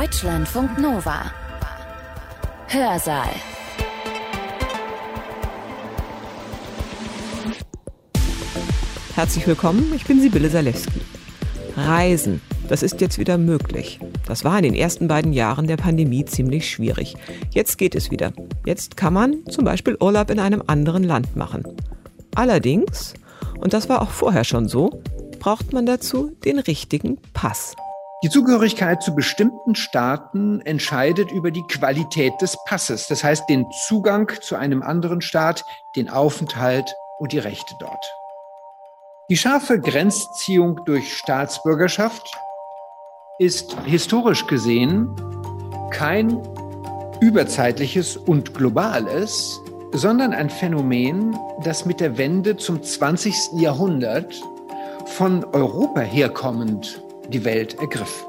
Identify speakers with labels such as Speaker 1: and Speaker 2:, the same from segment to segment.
Speaker 1: Deutschlandfunk Nova. Hörsaal.
Speaker 2: Herzlich willkommen, ich bin Sibylle Salewski. Reisen, das ist jetzt wieder möglich. Das war in den ersten beiden Jahren der Pandemie ziemlich schwierig. Jetzt geht es wieder. Jetzt kann man zum Beispiel Urlaub in einem anderen Land machen. Allerdings, und das war auch vorher schon so, braucht man dazu den richtigen Pass.
Speaker 3: Die Zugehörigkeit zu bestimmten Staaten entscheidet über die Qualität des Passes, das heißt den Zugang zu einem anderen Staat, den Aufenthalt und die Rechte dort. Die scharfe Grenzziehung durch Staatsbürgerschaft ist historisch gesehen kein überzeitliches und globales, sondern ein Phänomen, das mit der Wende zum 20. Jahrhundert von Europa herkommend die Welt ergriff.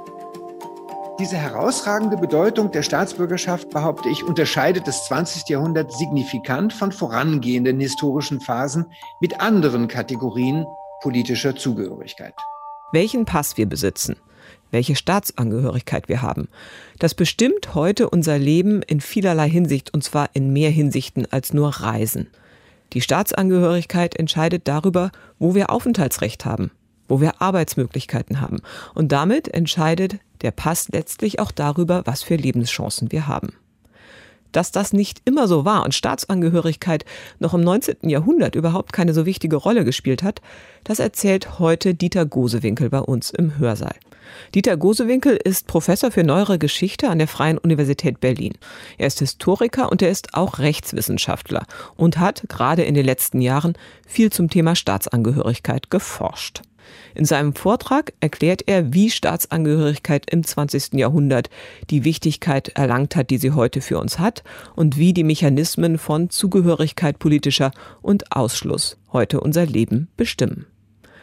Speaker 3: Diese herausragende Bedeutung der Staatsbürgerschaft, behaupte ich, unterscheidet das 20. Jahrhundert signifikant von vorangehenden historischen Phasen mit anderen Kategorien politischer Zugehörigkeit.
Speaker 2: Welchen Pass wir besitzen, welche Staatsangehörigkeit wir haben, das bestimmt heute unser Leben in vielerlei Hinsicht und zwar in mehr Hinsichten als nur Reisen. Die Staatsangehörigkeit entscheidet darüber, wo wir Aufenthaltsrecht haben, wo wir Arbeitsmöglichkeiten haben. Und damit entscheidet der Pass letztlich auch darüber, was für Lebenschancen wir haben. Dass das nicht immer so war und Staatsangehörigkeit noch im 19. Jahrhundert überhaupt keine so wichtige Rolle gespielt hat, das erzählt heute Dieter Gosewinkel bei uns im Hörsaal. Dieter Gosewinkel ist Professor für neuere Geschichte an der Freien Universität Berlin. Er ist Historiker und er ist auch Rechtswissenschaftler und hat gerade in den letzten Jahren viel zum Thema Staatsangehörigkeit geforscht. In seinem Vortrag erklärt er, wie Staatsangehörigkeit im 20. Jahrhundert die Wichtigkeit erlangt hat, die sie heute für uns hat und wie die Mechanismen von Zugehörigkeit politischer und Ausschluss heute unser Leben bestimmen.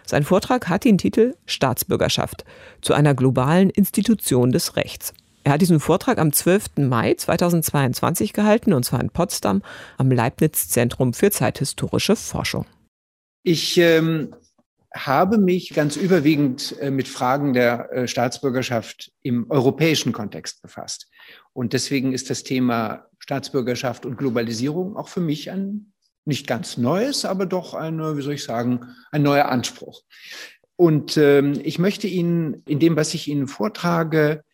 Speaker 2: Sein Vortrag hat den Titel Staatsbürgerschaft zu einer globalen Institution des Rechts. Er hat diesen Vortrag am 12. Mai 2022 gehalten, und zwar in Potsdam am Leibniz Zentrum für zeithistorische Forschung.
Speaker 3: Ich ähm, habe mich ganz überwiegend äh, mit Fragen der äh, Staatsbürgerschaft im europäischen Kontext befasst. Und deswegen ist das Thema Staatsbürgerschaft und Globalisierung auch für mich ein nicht ganz neues, aber doch eine, wie soll ich sagen, ein neuer Anspruch. Und ähm, ich möchte Ihnen in dem, was ich Ihnen vortrage,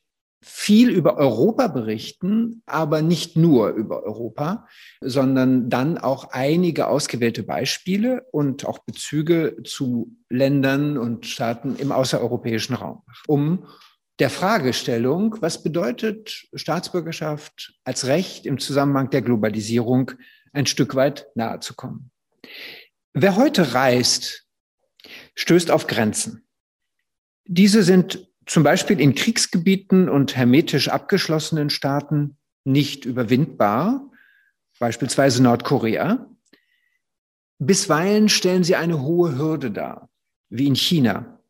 Speaker 3: viel über Europa berichten, aber nicht nur über Europa, sondern dann auch einige ausgewählte Beispiele und auch Bezüge zu Ländern und Staaten im außereuropäischen Raum, um der Fragestellung, was bedeutet Staatsbürgerschaft als Recht im Zusammenhang der Globalisierung ein Stück weit nahe zu kommen. Wer heute reist, stößt auf Grenzen. Diese sind zum Beispiel in Kriegsgebieten und hermetisch abgeschlossenen Staaten nicht überwindbar, beispielsweise Nordkorea. Bisweilen stellen sie eine hohe Hürde dar, wie in China.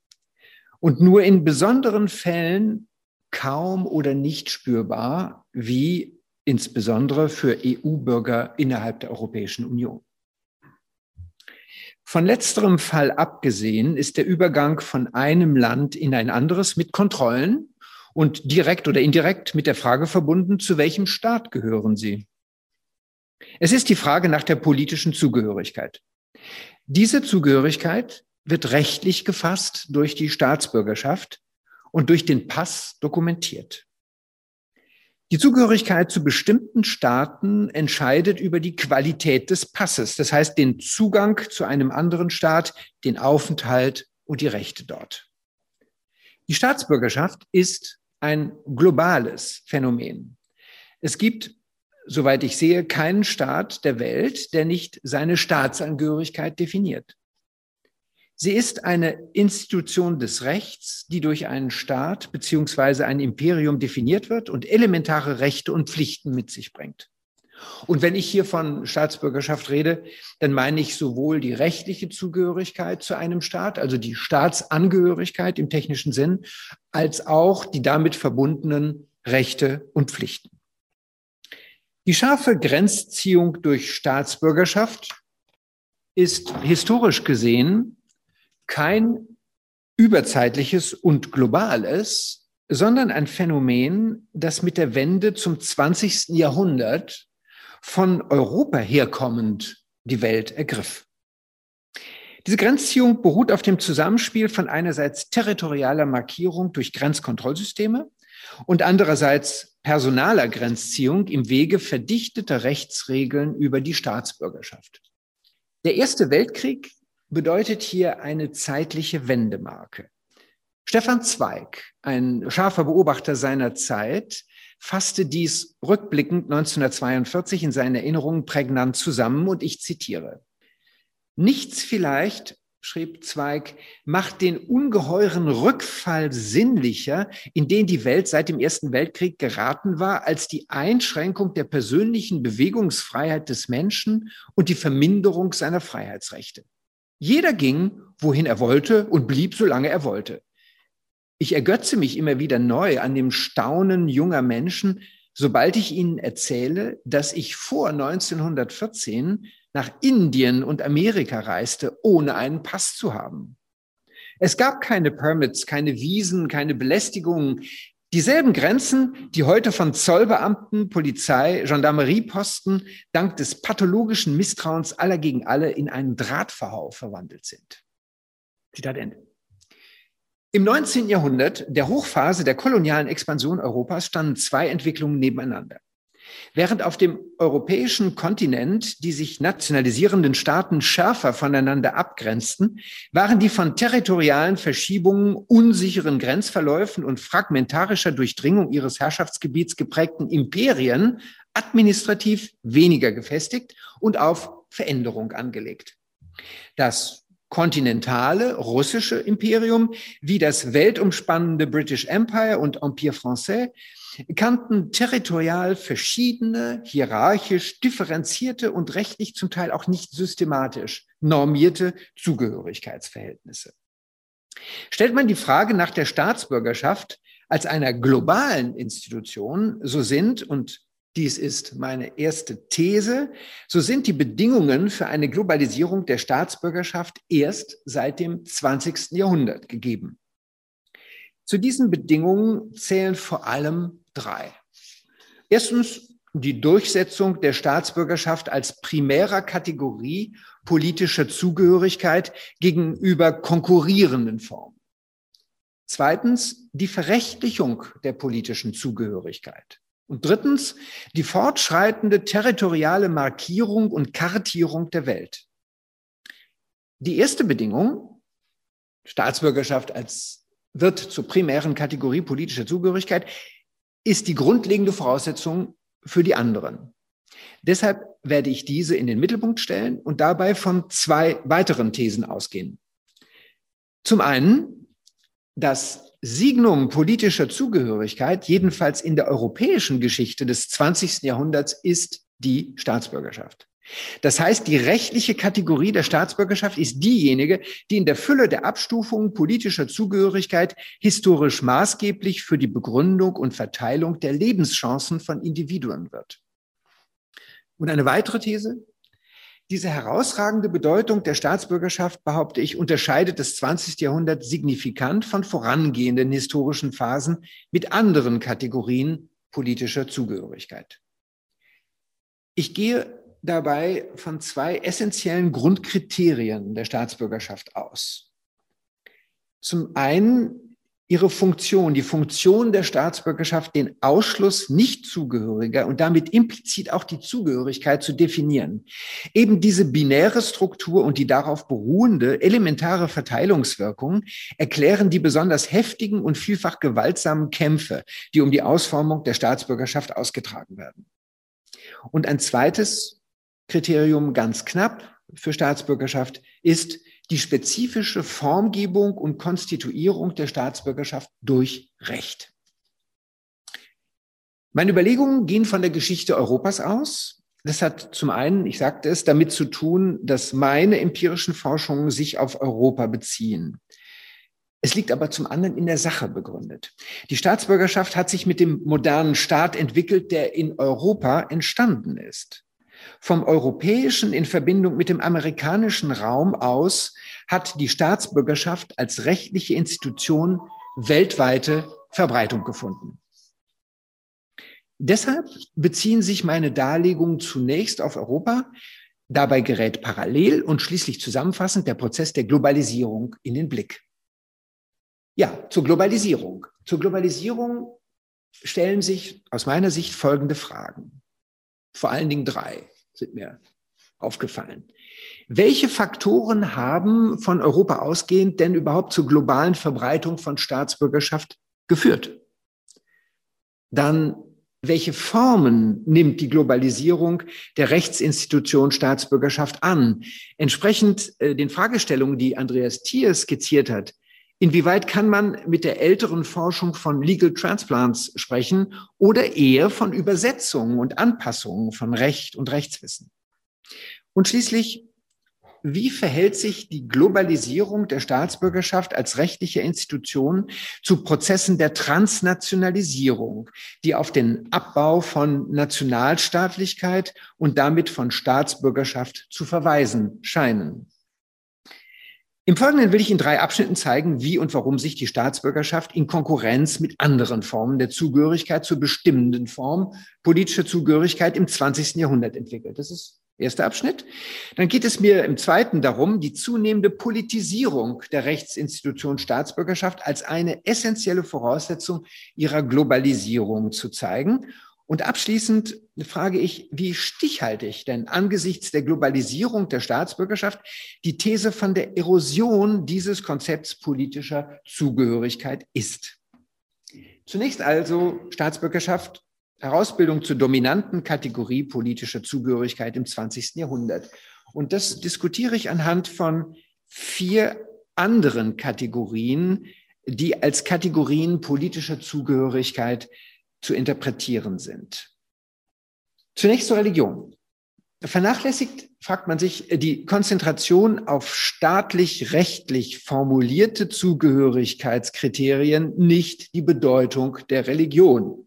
Speaker 3: Und nur in besonderen Fällen kaum oder nicht spürbar, wie insbesondere für EU-Bürger innerhalb der Europäischen Union. Von letzterem Fall abgesehen ist der Übergang von einem Land in ein anderes mit Kontrollen und direkt oder indirekt mit der Frage verbunden, zu welchem Staat gehören Sie? Es ist die Frage nach der politischen Zugehörigkeit. Diese Zugehörigkeit wird rechtlich gefasst durch die Staatsbürgerschaft und durch den Pass dokumentiert. Die Zugehörigkeit zu bestimmten Staaten entscheidet über die Qualität des Passes, das heißt den Zugang zu einem anderen Staat, den Aufenthalt und die Rechte dort. Die Staatsbürgerschaft ist ein globales Phänomen. Es gibt, soweit ich sehe, keinen Staat der Welt, der nicht seine Staatsangehörigkeit definiert. Sie ist eine Institution des Rechts, die durch einen Staat beziehungsweise ein Imperium definiert wird und elementare Rechte und Pflichten mit sich bringt. Und wenn ich hier von Staatsbürgerschaft rede, dann meine ich sowohl die rechtliche Zugehörigkeit zu einem Staat, also die Staatsangehörigkeit im technischen Sinn, als auch die damit verbundenen Rechte und Pflichten. Die scharfe Grenzziehung durch Staatsbürgerschaft ist historisch gesehen kein überzeitliches und globales, sondern ein Phänomen, das mit der Wende zum 20. Jahrhundert von Europa herkommend die Welt ergriff. Diese Grenzziehung beruht auf dem Zusammenspiel von einerseits territorialer Markierung durch Grenzkontrollsysteme und andererseits personaler Grenzziehung im Wege verdichteter Rechtsregeln über die Staatsbürgerschaft. Der Erste Weltkrieg bedeutet hier eine zeitliche Wendemarke. Stefan Zweig, ein scharfer Beobachter seiner Zeit, fasste dies rückblickend 1942 in seinen Erinnerungen prägnant zusammen und ich zitiere. Nichts vielleicht, schrieb Zweig, macht den ungeheuren Rückfall sinnlicher, in den die Welt seit dem Ersten Weltkrieg geraten war, als die Einschränkung der persönlichen Bewegungsfreiheit des Menschen und die Verminderung seiner Freiheitsrechte. Jeder ging, wohin er wollte und blieb, solange er wollte. Ich ergötze mich immer wieder neu an dem Staunen junger Menschen, sobald ich ihnen erzähle, dass ich vor 1914 nach Indien und Amerika reiste, ohne einen Pass zu haben. Es gab keine Permits, keine Wiesen, keine Belästigungen. Dieselben Grenzen, die heute von Zollbeamten, Polizei, Gendarmerieposten dank des pathologischen Misstrauens aller gegen alle in einen Drahtverhau verwandelt sind. Zitat Ende. Im 19. Jahrhundert, der Hochphase der kolonialen Expansion Europas, standen zwei Entwicklungen nebeneinander. Während auf dem europäischen Kontinent die sich nationalisierenden Staaten schärfer voneinander abgrenzten, waren die von territorialen Verschiebungen, unsicheren Grenzverläufen und fragmentarischer Durchdringung ihres Herrschaftsgebiets geprägten Imperien administrativ weniger gefestigt und auf Veränderung angelegt. Das kontinentale russische Imperium wie das weltumspannende British Empire und Empire Français kannten territorial verschiedene, hierarchisch differenzierte und rechtlich zum Teil auch nicht systematisch normierte Zugehörigkeitsverhältnisse. Stellt man die Frage nach der Staatsbürgerschaft als einer globalen Institution, so sind, und dies ist meine erste These. So sind die Bedingungen für eine Globalisierung der Staatsbürgerschaft erst seit dem 20. Jahrhundert gegeben. Zu diesen Bedingungen zählen vor allem drei. Erstens die Durchsetzung der Staatsbürgerschaft als primärer Kategorie politischer Zugehörigkeit gegenüber konkurrierenden Formen. Zweitens die Verrechtlichung der politischen Zugehörigkeit. Und drittens die fortschreitende territoriale Markierung und Kartierung der Welt. Die erste Bedingung, Staatsbürgerschaft als wird zur primären Kategorie politischer Zugehörigkeit, ist die grundlegende Voraussetzung für die anderen. Deshalb werde ich diese in den Mittelpunkt stellen und dabei von zwei weiteren Thesen ausgehen. Zum einen, dass Signum politischer Zugehörigkeit, jedenfalls in der europäischen Geschichte des 20. Jahrhunderts, ist die Staatsbürgerschaft. Das heißt, die rechtliche Kategorie der Staatsbürgerschaft ist diejenige, die in der Fülle der Abstufungen politischer Zugehörigkeit historisch maßgeblich für die Begründung und Verteilung der Lebenschancen von Individuen wird. Und eine weitere These, diese herausragende Bedeutung der Staatsbürgerschaft, behaupte ich, unterscheidet das 20. Jahrhundert signifikant von vorangehenden historischen Phasen mit anderen Kategorien politischer Zugehörigkeit. Ich gehe dabei von zwei essentiellen Grundkriterien der Staatsbürgerschaft aus. Zum einen ihre Funktion, die Funktion der Staatsbürgerschaft, den Ausschluss Nichtzugehöriger und damit implizit auch die Zugehörigkeit zu definieren. Eben diese binäre Struktur und die darauf beruhende elementare Verteilungswirkung erklären die besonders heftigen und vielfach gewaltsamen Kämpfe, die um die Ausformung der Staatsbürgerschaft ausgetragen werden. Und ein zweites Kriterium ganz knapp für Staatsbürgerschaft ist die spezifische Formgebung und Konstituierung der Staatsbürgerschaft durch Recht. Meine Überlegungen gehen von der Geschichte Europas aus. Das hat zum einen, ich sagte es, damit zu tun, dass meine empirischen Forschungen sich auf Europa beziehen. Es liegt aber zum anderen in der Sache begründet. Die Staatsbürgerschaft hat sich mit dem modernen Staat entwickelt, der in Europa entstanden ist. Vom europäischen in Verbindung mit dem amerikanischen Raum aus hat die Staatsbürgerschaft als rechtliche Institution weltweite Verbreitung gefunden. Deshalb beziehen sich meine Darlegungen zunächst auf Europa. Dabei gerät parallel und schließlich zusammenfassend der Prozess der Globalisierung in den Blick. Ja, zur Globalisierung. Zur Globalisierung stellen sich aus meiner Sicht folgende Fragen. Vor allen Dingen drei sind mir aufgefallen. Welche Faktoren haben von Europa ausgehend denn überhaupt zur globalen Verbreitung von Staatsbürgerschaft geführt? Dann, welche Formen nimmt die Globalisierung der Rechtsinstitution Staatsbürgerschaft an? Entsprechend äh, den Fragestellungen, die Andreas Thier skizziert hat, Inwieweit kann man mit der älteren Forschung von Legal Transplants sprechen oder eher von Übersetzungen und Anpassungen von Recht und Rechtswissen? Und schließlich, wie verhält sich die Globalisierung der Staatsbürgerschaft als rechtliche Institution zu Prozessen der Transnationalisierung, die auf den Abbau von Nationalstaatlichkeit und damit von Staatsbürgerschaft zu verweisen scheinen? Im Folgenden will ich in drei Abschnitten zeigen, wie und warum sich die Staatsbürgerschaft in Konkurrenz mit anderen Formen der Zugehörigkeit zur bestimmenden Form politischer Zugehörigkeit im 20. Jahrhundert entwickelt. Das ist der erste Abschnitt. Dann geht es mir im zweiten darum, die zunehmende Politisierung der Rechtsinstitution Staatsbürgerschaft als eine essentielle Voraussetzung ihrer Globalisierung zu zeigen. Und abschließend frage ich, wie stichhaltig denn angesichts der Globalisierung der Staatsbürgerschaft die These von der Erosion dieses Konzepts politischer Zugehörigkeit ist. Zunächst also Staatsbürgerschaft, Herausbildung zur dominanten Kategorie politischer Zugehörigkeit im 20. Jahrhundert. Und das diskutiere ich anhand von vier anderen Kategorien, die als Kategorien politischer Zugehörigkeit zu interpretieren sind. Zunächst zur Religion. Vernachlässigt, fragt man sich, die Konzentration auf staatlich-rechtlich formulierte Zugehörigkeitskriterien nicht die Bedeutung der Religion.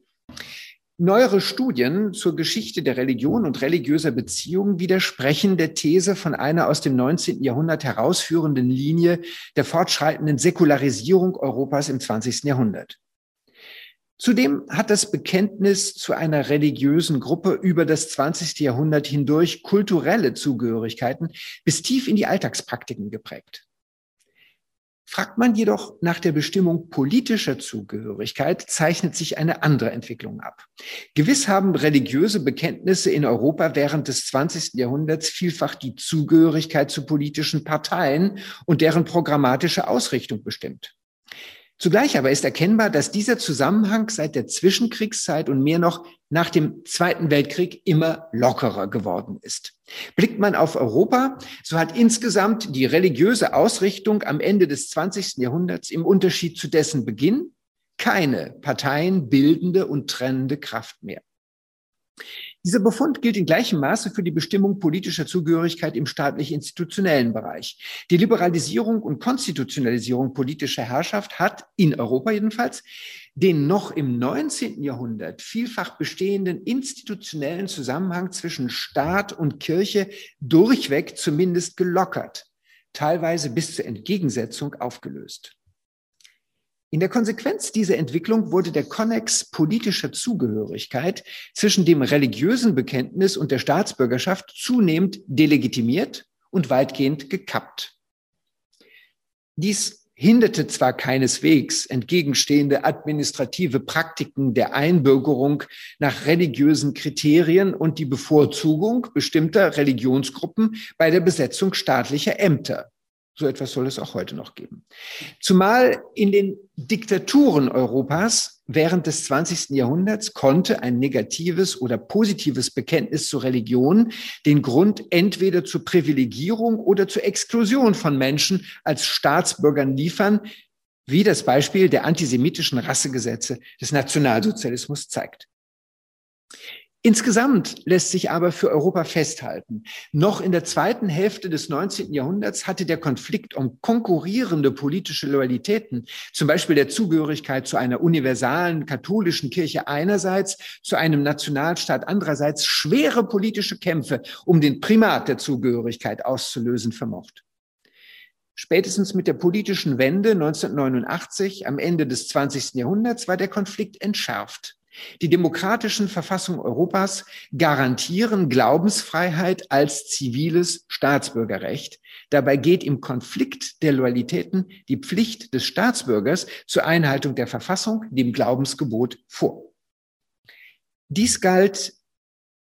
Speaker 3: Neuere Studien zur Geschichte der Religion und religiöser Beziehungen widersprechen der These von einer aus dem 19. Jahrhundert herausführenden Linie der fortschreitenden Säkularisierung Europas im 20. Jahrhundert. Zudem hat das Bekenntnis zu einer religiösen Gruppe über das 20. Jahrhundert hindurch kulturelle Zugehörigkeiten bis tief in die Alltagspraktiken geprägt. Fragt man jedoch nach der Bestimmung politischer Zugehörigkeit, zeichnet sich eine andere Entwicklung ab. Gewiss haben religiöse Bekenntnisse in Europa während des 20. Jahrhunderts vielfach die Zugehörigkeit zu politischen Parteien und deren programmatische Ausrichtung bestimmt. Zugleich aber ist erkennbar, dass dieser Zusammenhang seit der Zwischenkriegszeit und mehr noch nach dem Zweiten Weltkrieg immer lockerer geworden ist. Blickt man auf Europa, so hat insgesamt die religiöse Ausrichtung am Ende des 20. Jahrhunderts im Unterschied zu dessen Beginn keine Parteien bildende und trennende Kraft mehr. Dieser Befund gilt in gleichem Maße für die Bestimmung politischer Zugehörigkeit im staatlich-institutionellen Bereich. Die Liberalisierung und Konstitutionalisierung politischer Herrschaft hat, in Europa jedenfalls, den noch im 19. Jahrhundert vielfach bestehenden institutionellen Zusammenhang zwischen Staat und Kirche durchweg zumindest gelockert, teilweise bis zur Entgegensetzung aufgelöst. In der Konsequenz dieser Entwicklung wurde der Konnex politischer Zugehörigkeit zwischen dem religiösen Bekenntnis und der Staatsbürgerschaft zunehmend delegitimiert und weitgehend gekappt. Dies hinderte zwar keineswegs entgegenstehende administrative Praktiken der Einbürgerung nach religiösen Kriterien und die Bevorzugung bestimmter Religionsgruppen bei der Besetzung staatlicher Ämter. So etwas soll es auch heute noch geben. Zumal in den Diktaturen Europas während des 20. Jahrhunderts konnte ein negatives oder positives Bekenntnis zur Religion den Grund entweder zur Privilegierung oder zur Exklusion von Menschen als Staatsbürgern liefern, wie das Beispiel der antisemitischen Rassegesetze des Nationalsozialismus zeigt. Insgesamt lässt sich aber für Europa festhalten, noch in der zweiten Hälfte des 19. Jahrhunderts hatte der Konflikt um konkurrierende politische Loyalitäten, zum Beispiel der Zugehörigkeit zu einer universalen katholischen Kirche einerseits, zu einem Nationalstaat andererseits, schwere politische Kämpfe um den Primat der Zugehörigkeit auszulösen vermocht. Spätestens mit der politischen Wende 1989 am Ende des 20. Jahrhunderts war der Konflikt entschärft. Die demokratischen Verfassungen Europas garantieren Glaubensfreiheit als ziviles Staatsbürgerrecht. Dabei geht im Konflikt der Loyalitäten die Pflicht des Staatsbürgers zur Einhaltung der Verfassung, dem Glaubensgebot, vor. Dies galt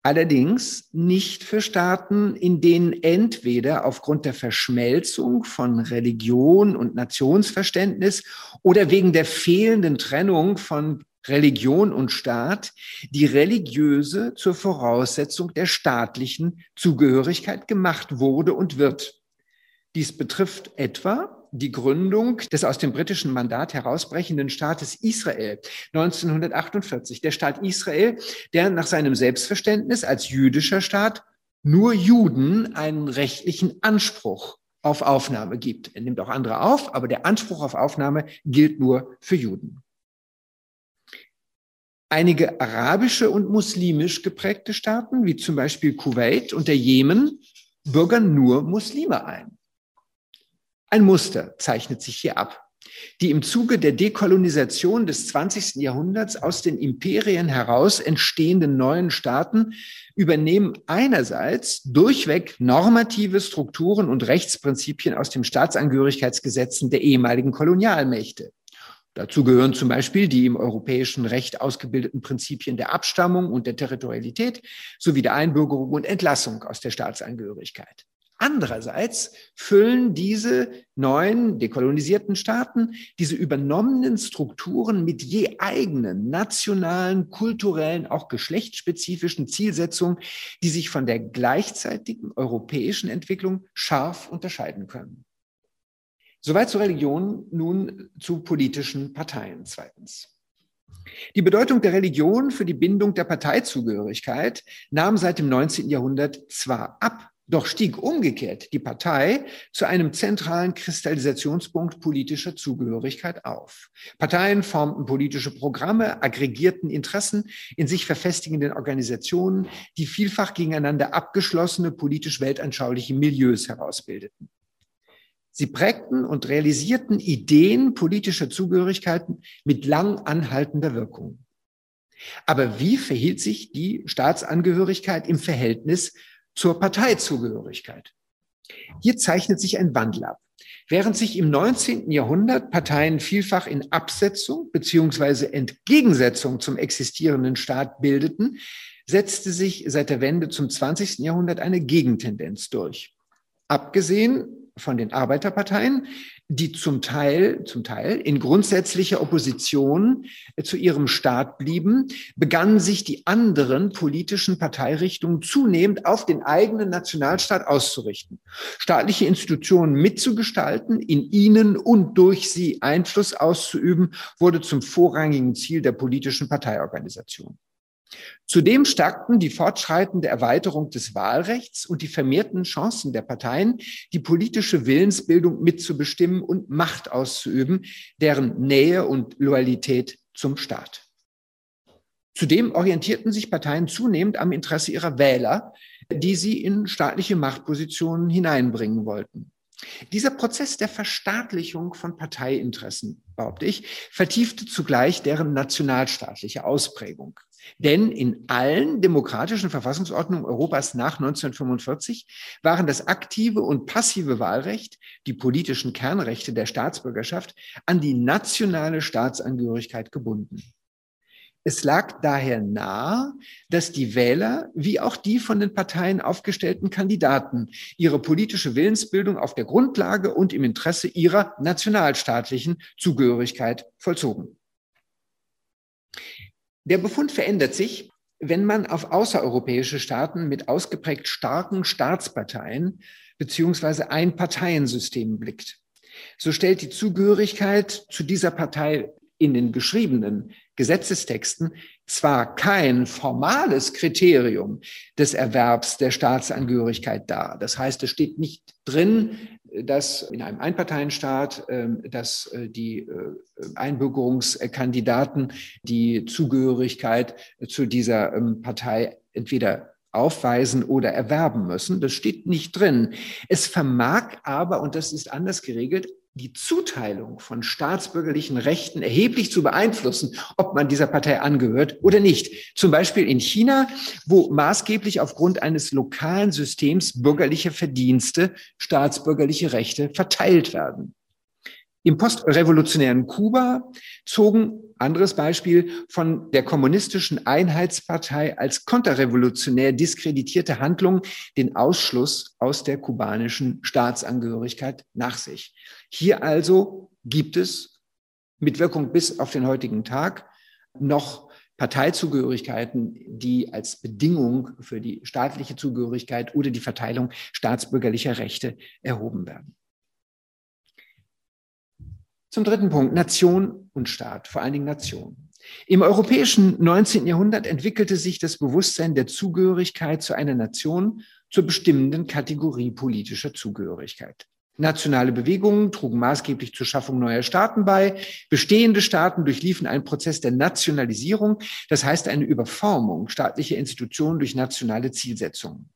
Speaker 3: allerdings nicht für Staaten, in denen entweder aufgrund der Verschmelzung von Religion und Nationsverständnis oder wegen der fehlenden Trennung von Religion und Staat die religiöse zur Voraussetzung der staatlichen Zugehörigkeit gemacht wurde und wird. Dies betrifft etwa die Gründung des aus dem britischen Mandat herausbrechenden Staates Israel 1948. Der Staat Israel, der nach seinem Selbstverständnis als jüdischer Staat nur Juden einen rechtlichen Anspruch auf Aufnahme gibt. Er nimmt auch andere auf, aber der Anspruch auf Aufnahme gilt nur für Juden. Einige arabische und muslimisch geprägte Staaten, wie zum Beispiel Kuwait und der Jemen, bürgern nur Muslime ein. Ein Muster zeichnet sich hier ab. Die im Zuge der Dekolonisation des 20. Jahrhunderts aus den Imperien heraus entstehenden neuen Staaten übernehmen einerseits durchweg normative Strukturen und Rechtsprinzipien aus den Staatsangehörigkeitsgesetzen der ehemaligen Kolonialmächte. Dazu gehören zum Beispiel die im europäischen Recht ausgebildeten Prinzipien der Abstammung und der Territorialität sowie der Einbürgerung und Entlassung aus der Staatsangehörigkeit. Andererseits füllen diese neuen dekolonisierten Staaten diese übernommenen Strukturen mit je eigenen nationalen, kulturellen, auch geschlechtsspezifischen Zielsetzungen, die sich von der gleichzeitigen europäischen Entwicklung scharf unterscheiden können. Soweit zur Religion, nun zu politischen Parteien zweitens. Die Bedeutung der Religion für die Bindung der Parteizugehörigkeit nahm seit dem 19. Jahrhundert zwar ab, doch stieg umgekehrt die Partei zu einem zentralen Kristallisationspunkt politischer Zugehörigkeit auf. Parteien formten politische Programme, aggregierten Interessen in sich verfestigenden Organisationen, die vielfach gegeneinander abgeschlossene politisch weltanschauliche Milieus herausbildeten. Sie prägten und realisierten Ideen politischer Zugehörigkeiten mit lang anhaltender Wirkung. Aber wie verhielt sich die Staatsangehörigkeit im Verhältnis zur Parteizugehörigkeit? Hier zeichnet sich ein Wandel ab. Während sich im 19. Jahrhundert Parteien vielfach in Absetzung beziehungsweise Entgegensetzung zum existierenden Staat bildeten, setzte sich seit der Wende zum 20. Jahrhundert eine Gegentendenz durch. Abgesehen von den Arbeiterparteien, die zum Teil, zum Teil in grundsätzlicher Opposition äh, zu ihrem Staat blieben, begannen sich die anderen politischen Parteirichtungen zunehmend auf den eigenen Nationalstaat auszurichten, staatliche Institutionen mitzugestalten, in ihnen und durch sie Einfluss auszuüben, wurde zum vorrangigen Ziel der politischen Parteiorganisation. Zudem stärkten die fortschreitende Erweiterung des Wahlrechts und die vermehrten Chancen der Parteien, die politische Willensbildung mitzubestimmen und Macht auszuüben, deren Nähe und Loyalität zum Staat. Zudem orientierten sich Parteien zunehmend am Interesse ihrer Wähler, die sie in staatliche Machtpositionen hineinbringen wollten. Dieser Prozess der Verstaatlichung von Parteiinteressen, behaupte ich, vertiefte zugleich deren nationalstaatliche Ausprägung. Denn in allen demokratischen Verfassungsordnungen Europas nach 1945 waren das aktive und passive Wahlrecht, die politischen Kernrechte der Staatsbürgerschaft, an die nationale Staatsangehörigkeit gebunden. Es lag daher nahe, dass die Wähler wie auch die von den Parteien aufgestellten Kandidaten ihre politische Willensbildung auf der Grundlage und im Interesse ihrer nationalstaatlichen Zugehörigkeit vollzogen. Der Befund verändert sich, wenn man auf außereuropäische Staaten mit ausgeprägt starken Staatsparteien beziehungsweise Einparteiensystemen blickt. So stellt die Zugehörigkeit zu dieser Partei in den geschriebenen Gesetzestexten zwar kein formales Kriterium des Erwerbs der Staatsangehörigkeit dar. Das heißt, es steht nicht drin, dass in einem Einparteienstaat, ähm, dass äh, die äh, Einbürgerungskandidaten die Zugehörigkeit zu dieser ähm, Partei entweder aufweisen oder erwerben müssen. Das steht nicht drin. Es vermag aber, und das ist anders geregelt, die Zuteilung von staatsbürgerlichen Rechten erheblich zu beeinflussen, ob man dieser Partei angehört oder nicht. Zum Beispiel in China, wo maßgeblich aufgrund eines lokalen Systems bürgerlicher Verdienste staatsbürgerliche Rechte verteilt werden. Im postrevolutionären Kuba zogen, anderes Beispiel, von der kommunistischen Einheitspartei als konterrevolutionär diskreditierte Handlungen den Ausschluss aus der kubanischen Staatsangehörigkeit nach sich. Hier also gibt es mit Wirkung bis auf den heutigen Tag noch Parteizugehörigkeiten, die als Bedingung für die staatliche Zugehörigkeit oder die Verteilung staatsbürgerlicher Rechte erhoben werden. Zum dritten Punkt, Nation und Staat, vor allen Dingen Nation. Im europäischen 19. Jahrhundert entwickelte sich das Bewusstsein der Zugehörigkeit zu einer Nation zur bestimmenden Kategorie politischer Zugehörigkeit. Nationale Bewegungen trugen maßgeblich zur Schaffung neuer Staaten bei. Bestehende Staaten durchliefen einen Prozess der Nationalisierung, das heißt eine Überformung staatlicher Institutionen durch nationale Zielsetzungen.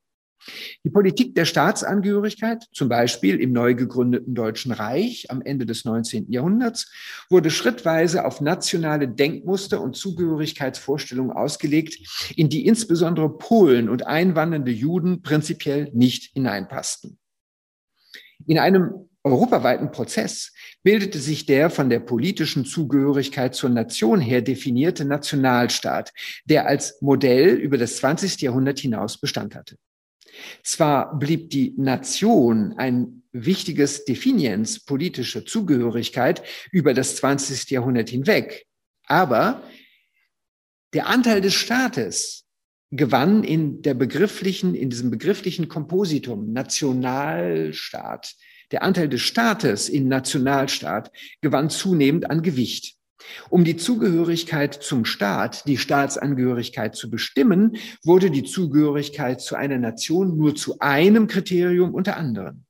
Speaker 3: Die Politik der Staatsangehörigkeit, zum Beispiel im neu gegründeten Deutschen Reich am Ende des 19. Jahrhunderts, wurde schrittweise auf nationale Denkmuster und Zugehörigkeitsvorstellungen ausgelegt, in die insbesondere Polen und einwandernde Juden prinzipiell nicht hineinpassten. In einem europaweiten Prozess bildete sich der von der politischen Zugehörigkeit zur Nation her definierte Nationalstaat, der als Modell über das 20. Jahrhundert hinaus Bestand hatte. Zwar blieb die Nation ein wichtiges Definiens politischer Zugehörigkeit über das 20. Jahrhundert hinweg, aber der Anteil des Staates gewann in der begrifflichen, in diesem begrifflichen Kompositum Nationalstaat, der Anteil des Staates in Nationalstaat gewann zunehmend an Gewicht. Um die Zugehörigkeit zum Staat, die Staatsangehörigkeit zu bestimmen, wurde die Zugehörigkeit zu einer Nation nur zu einem Kriterium unter anderem.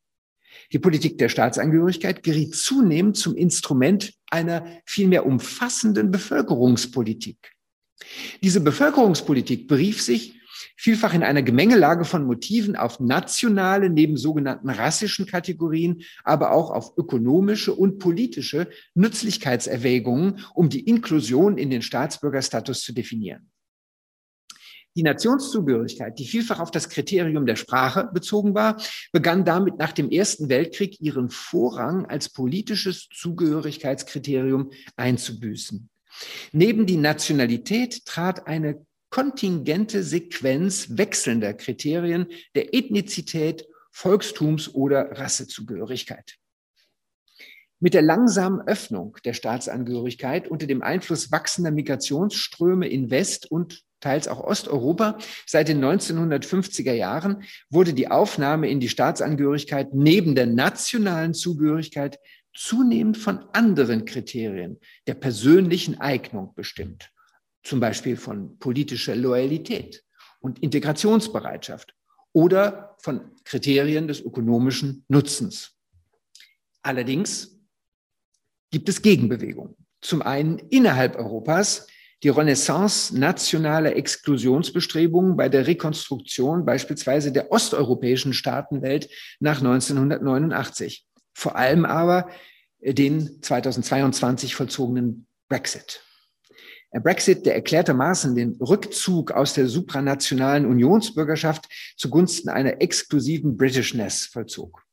Speaker 3: Die Politik der Staatsangehörigkeit geriet zunehmend zum Instrument einer vielmehr umfassenden Bevölkerungspolitik. Diese Bevölkerungspolitik berief sich vielfach in einer Gemengelage von Motiven auf nationale, neben sogenannten rassischen Kategorien, aber auch auf ökonomische und politische Nützlichkeitserwägungen, um die Inklusion in den Staatsbürgerstatus zu definieren. Die Nationszugehörigkeit, die vielfach auf das Kriterium der Sprache bezogen war, begann damit nach dem Ersten Weltkrieg ihren Vorrang als politisches Zugehörigkeitskriterium einzubüßen. Neben die Nationalität trat eine kontingente Sequenz wechselnder Kriterien der Ethnizität, Volkstums- oder Rassezugehörigkeit. Mit der langsamen Öffnung der Staatsangehörigkeit unter dem Einfluss wachsender Migrationsströme in West- und teils auch Osteuropa seit den 1950er Jahren wurde die Aufnahme in die Staatsangehörigkeit neben der nationalen Zugehörigkeit zunehmend von anderen Kriterien der persönlichen Eignung bestimmt zum Beispiel von politischer Loyalität und Integrationsbereitschaft oder von Kriterien des ökonomischen Nutzens. Allerdings gibt es Gegenbewegungen. Zum einen innerhalb Europas die Renaissance nationaler Exklusionsbestrebungen bei der Rekonstruktion beispielsweise der osteuropäischen Staatenwelt nach 1989. Vor allem aber den 2022 vollzogenen Brexit. Brexit, der erklärtermaßen den Rückzug aus der supranationalen Unionsbürgerschaft zugunsten einer exklusiven Britishness vollzog.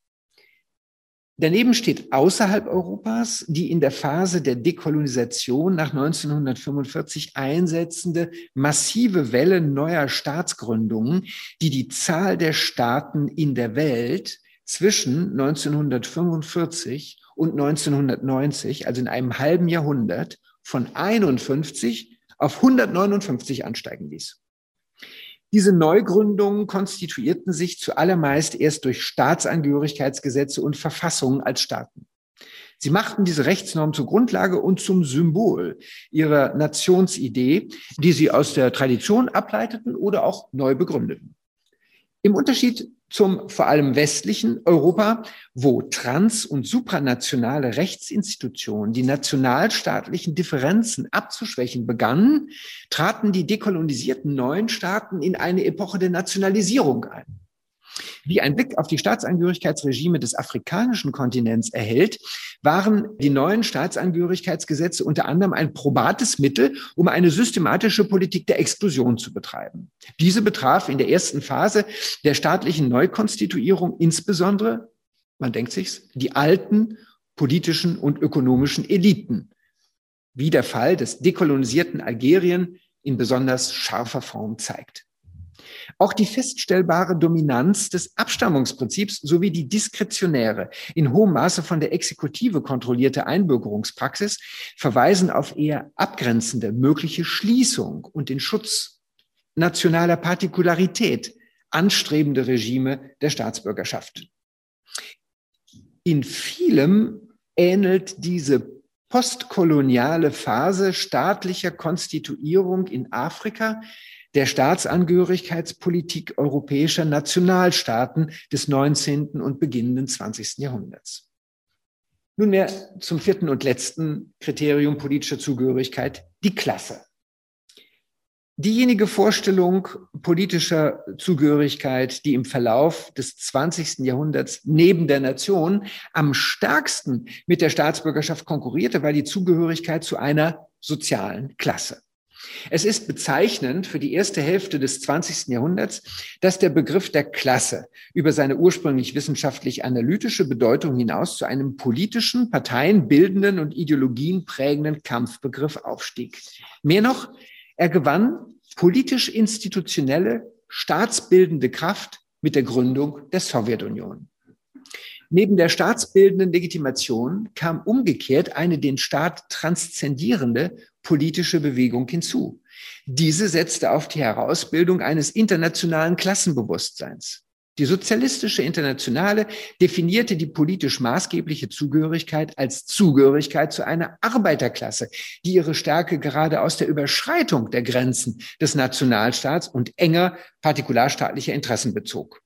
Speaker 3: Daneben steht außerhalb Europas die in der Phase der Dekolonisation nach 1945 einsetzende massive Welle neuer Staatsgründungen, die die Zahl der Staaten in der Welt zwischen 1945 und 1990, also in einem halben Jahrhundert, von 51 auf 159 ansteigen ließ. Diese Neugründungen konstituierten sich zuallermeist erst durch Staatsangehörigkeitsgesetze und Verfassungen als Staaten. Sie machten diese Rechtsnorm zur Grundlage und zum Symbol ihrer Nationsidee, die sie aus der Tradition ableiteten oder auch neu begründeten. Im Unterschied zum vor allem westlichen Europa, wo trans- und supranationale Rechtsinstitutionen die nationalstaatlichen Differenzen abzuschwächen begannen, traten die dekolonisierten neuen Staaten in eine Epoche der Nationalisierung ein. Wie ein Blick auf die Staatsangehörigkeitsregime des afrikanischen Kontinents erhält, waren die neuen Staatsangehörigkeitsgesetze unter anderem ein probates Mittel, um eine systematische Politik der Exklusion zu betreiben. Diese betraf in der ersten Phase der staatlichen Neukonstituierung insbesondere, man denkt sich's, die alten politischen und ökonomischen Eliten, wie der Fall des dekolonisierten Algerien in besonders scharfer Form zeigt. Auch die feststellbare Dominanz des Abstammungsprinzips sowie die diskretionäre, in hohem Maße von der Exekutive kontrollierte Einbürgerungspraxis verweisen auf eher abgrenzende mögliche Schließung und den Schutz nationaler Partikularität anstrebende Regime der Staatsbürgerschaft. In vielem ähnelt diese postkoloniale Phase staatlicher Konstituierung in Afrika der Staatsangehörigkeitspolitik europäischer Nationalstaaten des 19. und beginnenden 20. Jahrhunderts. Nunmehr zum vierten und letzten Kriterium politischer Zugehörigkeit, die Klasse. Diejenige Vorstellung politischer Zugehörigkeit, die im Verlauf des 20. Jahrhunderts neben der Nation am stärksten mit der Staatsbürgerschaft konkurrierte, war die Zugehörigkeit zu einer sozialen Klasse. Es ist bezeichnend für die erste Hälfte des 20. Jahrhunderts, dass der Begriff der Klasse über seine ursprünglich wissenschaftlich analytische Bedeutung hinaus zu einem politischen, parteienbildenden und Ideologien prägenden Kampfbegriff aufstieg. Mehr noch, er gewann politisch institutionelle, staatsbildende Kraft mit der Gründung der Sowjetunion. Neben der staatsbildenden Legitimation kam umgekehrt eine den Staat transzendierende politische Bewegung hinzu. Diese setzte auf die Herausbildung eines internationalen Klassenbewusstseins. Die sozialistische Internationale definierte die politisch maßgebliche Zugehörigkeit als Zugehörigkeit zu einer Arbeiterklasse, die ihre Stärke gerade aus der Überschreitung der Grenzen des Nationalstaats und enger partikularstaatlicher Interessen bezog.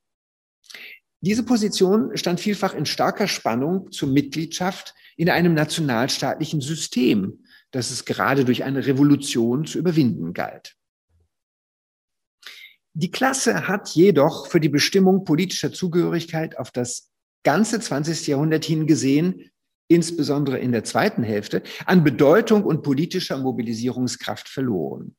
Speaker 3: Diese Position stand vielfach in starker Spannung zur Mitgliedschaft in einem nationalstaatlichen System, das es gerade durch eine Revolution zu überwinden galt. Die Klasse hat jedoch für die Bestimmung politischer Zugehörigkeit auf das ganze 20. Jahrhundert hingesehen, insbesondere in der zweiten Hälfte, an Bedeutung und politischer Mobilisierungskraft verloren.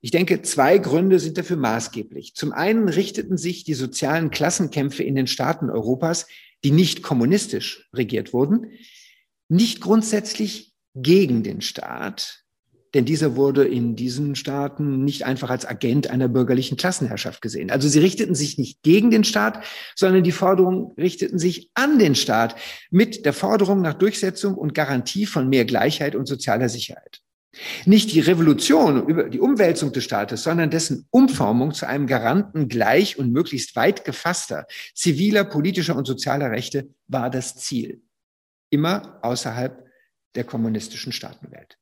Speaker 3: Ich denke, zwei Gründe sind dafür maßgeblich. Zum einen richteten sich die sozialen Klassenkämpfe in den Staaten Europas, die nicht kommunistisch regiert wurden, nicht grundsätzlich gegen den Staat, denn dieser wurde in diesen Staaten nicht einfach als Agent einer bürgerlichen Klassenherrschaft gesehen. Also sie richteten sich nicht gegen den Staat, sondern die Forderungen richteten sich an den Staat mit der Forderung nach Durchsetzung und Garantie von mehr Gleichheit und sozialer Sicherheit. Nicht die Revolution über die Umwälzung des Staates, sondern dessen Umformung zu einem Garanten gleich und möglichst weit gefasster ziviler, politischer und sozialer Rechte war das Ziel. Immer außerhalb der kommunistischen Staatenwelt.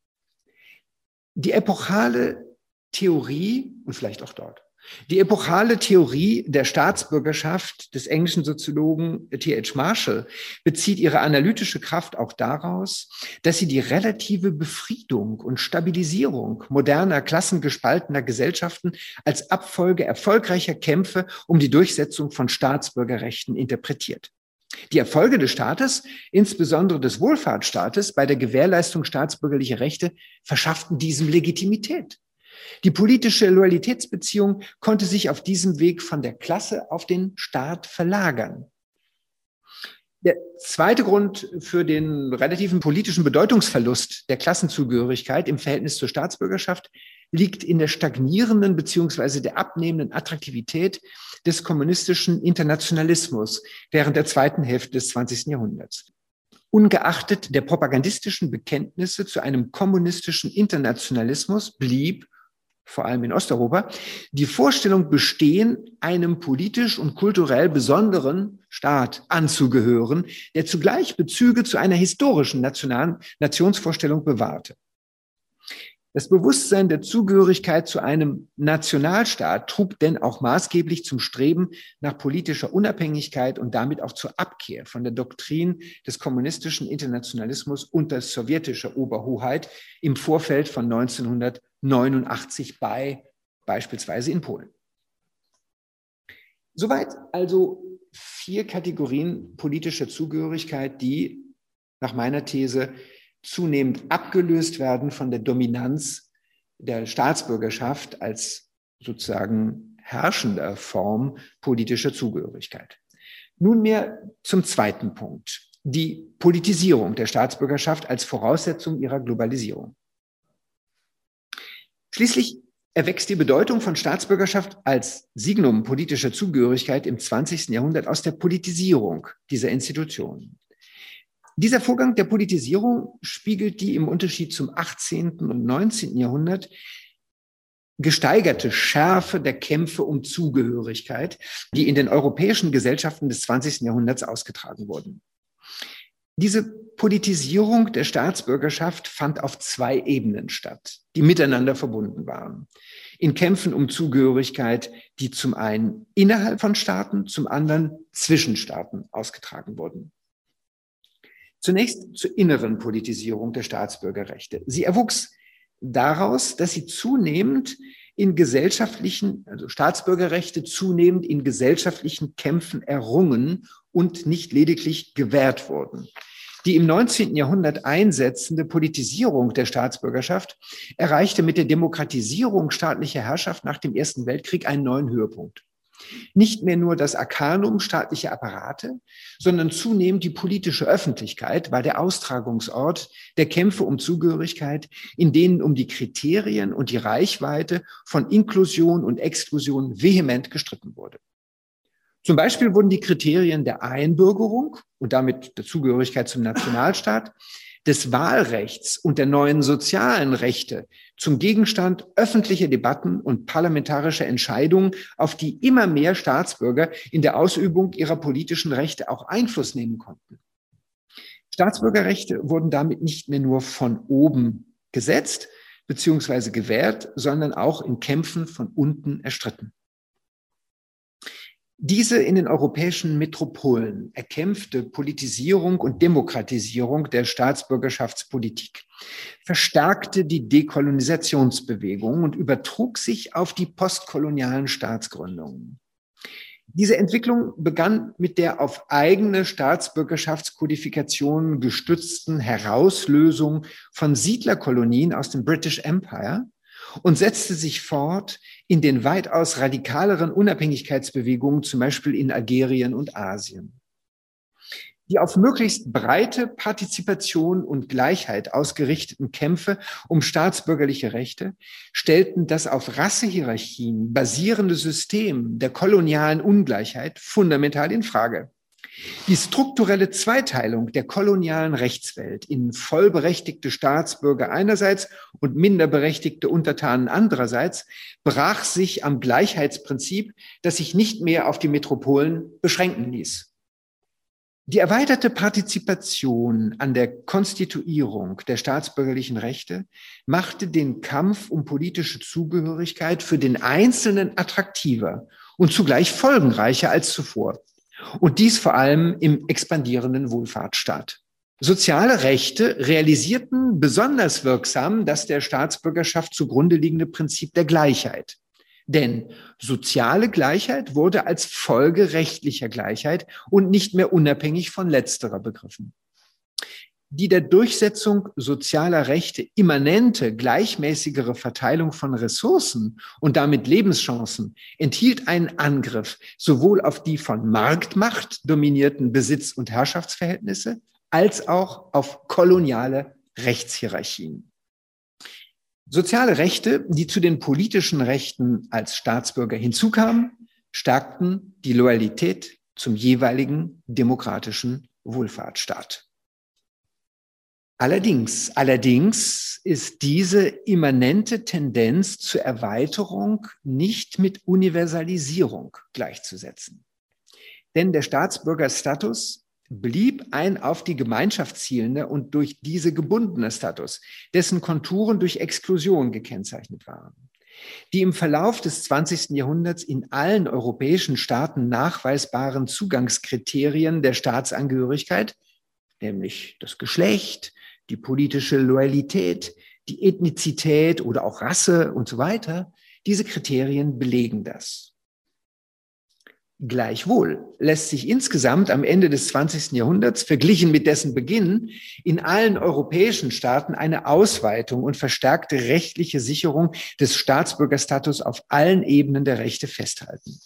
Speaker 3: Die epochale Theorie, und vielleicht auch dort, die epochale Theorie der Staatsbürgerschaft des englischen Soziologen T.H. Marshall bezieht ihre analytische Kraft auch daraus, dass sie die relative Befriedung und Stabilisierung moderner, klassengespaltener Gesellschaften als Abfolge erfolgreicher Kämpfe um die Durchsetzung von Staatsbürgerrechten interpretiert. Die Erfolge des Staates, insbesondere des Wohlfahrtsstaates, bei der Gewährleistung staatsbürgerlicher Rechte verschafften diesem Legitimität. Die politische Loyalitätsbeziehung konnte sich auf diesem Weg von der Klasse auf den Staat verlagern. Der zweite Grund für den relativen politischen Bedeutungsverlust der Klassenzugehörigkeit im Verhältnis zur Staatsbürgerschaft liegt in der stagnierenden beziehungsweise der abnehmenden Attraktivität des kommunistischen Internationalismus während der zweiten Hälfte des 20. Jahrhunderts. Ungeachtet der propagandistischen Bekenntnisse zu einem kommunistischen Internationalismus blieb vor allem in Osteuropa, die Vorstellung bestehen, einem politisch und kulturell besonderen Staat anzugehören, der zugleich Bezüge zu einer historischen nationalen Nationsvorstellung bewahrte. Das Bewusstsein der Zugehörigkeit zu einem Nationalstaat trug denn auch maßgeblich zum Streben nach politischer Unabhängigkeit und damit auch zur Abkehr von der Doktrin des kommunistischen Internationalismus unter sowjetischer Oberhoheit im Vorfeld von 1989 bei beispielsweise in Polen. Soweit also vier Kategorien politischer Zugehörigkeit, die nach meiner These zunehmend abgelöst werden von der Dominanz der Staatsbürgerschaft als sozusagen herrschender Form politischer Zugehörigkeit. Nunmehr zum zweiten Punkt, die Politisierung der Staatsbürgerschaft als Voraussetzung ihrer Globalisierung. Schließlich erwächst die Bedeutung von Staatsbürgerschaft als Signum politischer Zugehörigkeit im 20. Jahrhundert aus der Politisierung dieser Institutionen. Dieser Vorgang der Politisierung spiegelt die im Unterschied zum 18. und 19. Jahrhundert gesteigerte Schärfe der Kämpfe um Zugehörigkeit, die in den europäischen Gesellschaften des 20. Jahrhunderts ausgetragen wurden. Diese Politisierung der Staatsbürgerschaft fand auf zwei Ebenen statt, die miteinander verbunden waren. In Kämpfen um Zugehörigkeit, die zum einen innerhalb von Staaten, zum anderen zwischen Staaten ausgetragen wurden. Zunächst zur inneren Politisierung der Staatsbürgerrechte. Sie erwuchs daraus, dass sie zunehmend in gesellschaftlichen, also Staatsbürgerrechte zunehmend in gesellschaftlichen Kämpfen errungen und nicht lediglich gewährt wurden. Die im 19. Jahrhundert einsetzende Politisierung der Staatsbürgerschaft erreichte mit der Demokratisierung staatlicher Herrschaft nach dem Ersten Weltkrieg einen neuen Höhepunkt. Nicht mehr nur das Arkanum staatliche Apparate, sondern zunehmend die politische Öffentlichkeit war der Austragungsort der Kämpfe um Zugehörigkeit, in denen um die Kriterien und die Reichweite von Inklusion und Exklusion vehement gestritten wurde. Zum Beispiel wurden die Kriterien der Einbürgerung und damit der Zugehörigkeit zum Nationalstaat des Wahlrechts und der neuen sozialen Rechte zum Gegenstand öffentlicher Debatten und parlamentarischer Entscheidungen, auf die immer mehr Staatsbürger in der Ausübung ihrer politischen Rechte auch Einfluss nehmen konnten. Staatsbürgerrechte wurden damit nicht mehr nur von oben gesetzt bzw. gewährt, sondern auch in Kämpfen von unten erstritten. Diese in den europäischen Metropolen erkämpfte Politisierung und Demokratisierung der Staatsbürgerschaftspolitik verstärkte die Dekolonisationsbewegung und übertrug sich auf die postkolonialen Staatsgründungen. Diese Entwicklung begann mit der auf eigene Staatsbürgerschaftskodifikationen gestützten Herauslösung von Siedlerkolonien aus dem British Empire und setzte sich fort in den weitaus radikaleren Unabhängigkeitsbewegungen, zum Beispiel in Algerien und Asien. Die auf möglichst breite Partizipation und Gleichheit ausgerichteten Kämpfe um staatsbürgerliche Rechte stellten das auf Rassehierarchien basierende System der kolonialen Ungleichheit fundamental in Frage. Die strukturelle Zweiteilung der kolonialen Rechtswelt in vollberechtigte Staatsbürger einerseits und minderberechtigte Untertanen andererseits brach sich am Gleichheitsprinzip, das sich nicht mehr auf die Metropolen beschränken ließ. Die erweiterte Partizipation an der Konstituierung der staatsbürgerlichen Rechte machte den Kampf um politische Zugehörigkeit für den Einzelnen attraktiver und zugleich folgenreicher als zuvor. Und dies vor allem im expandierenden Wohlfahrtsstaat. Soziale Rechte realisierten besonders wirksam das der Staatsbürgerschaft zugrunde liegende Prinzip der Gleichheit. Denn soziale Gleichheit wurde als Folge rechtlicher Gleichheit und nicht mehr unabhängig von letzterer begriffen die der Durchsetzung sozialer Rechte immanente, gleichmäßigere Verteilung von Ressourcen und damit Lebenschancen enthielt einen Angriff sowohl auf die von Marktmacht dominierten Besitz- und Herrschaftsverhältnisse als auch auf koloniale Rechtshierarchien. Soziale Rechte, die zu den politischen Rechten als Staatsbürger hinzukamen, stärkten die Loyalität zum jeweiligen demokratischen Wohlfahrtsstaat. Allerdings, allerdings ist diese immanente Tendenz zur Erweiterung nicht mit Universalisierung gleichzusetzen. Denn der Staatsbürgerstatus blieb ein auf die Gemeinschaft zielender und durch diese gebundener Status, dessen Konturen durch Exklusion gekennzeichnet waren. Die im Verlauf des 20. Jahrhunderts in allen europäischen Staaten nachweisbaren Zugangskriterien der Staatsangehörigkeit, nämlich das Geschlecht, die politische Loyalität, die Ethnizität oder auch Rasse und so weiter, diese Kriterien belegen das. Gleichwohl lässt sich insgesamt am Ende des 20. Jahrhunderts, verglichen mit dessen Beginn, in allen europäischen Staaten eine Ausweitung und verstärkte rechtliche Sicherung des Staatsbürgerstatus auf allen Ebenen der Rechte festhalten.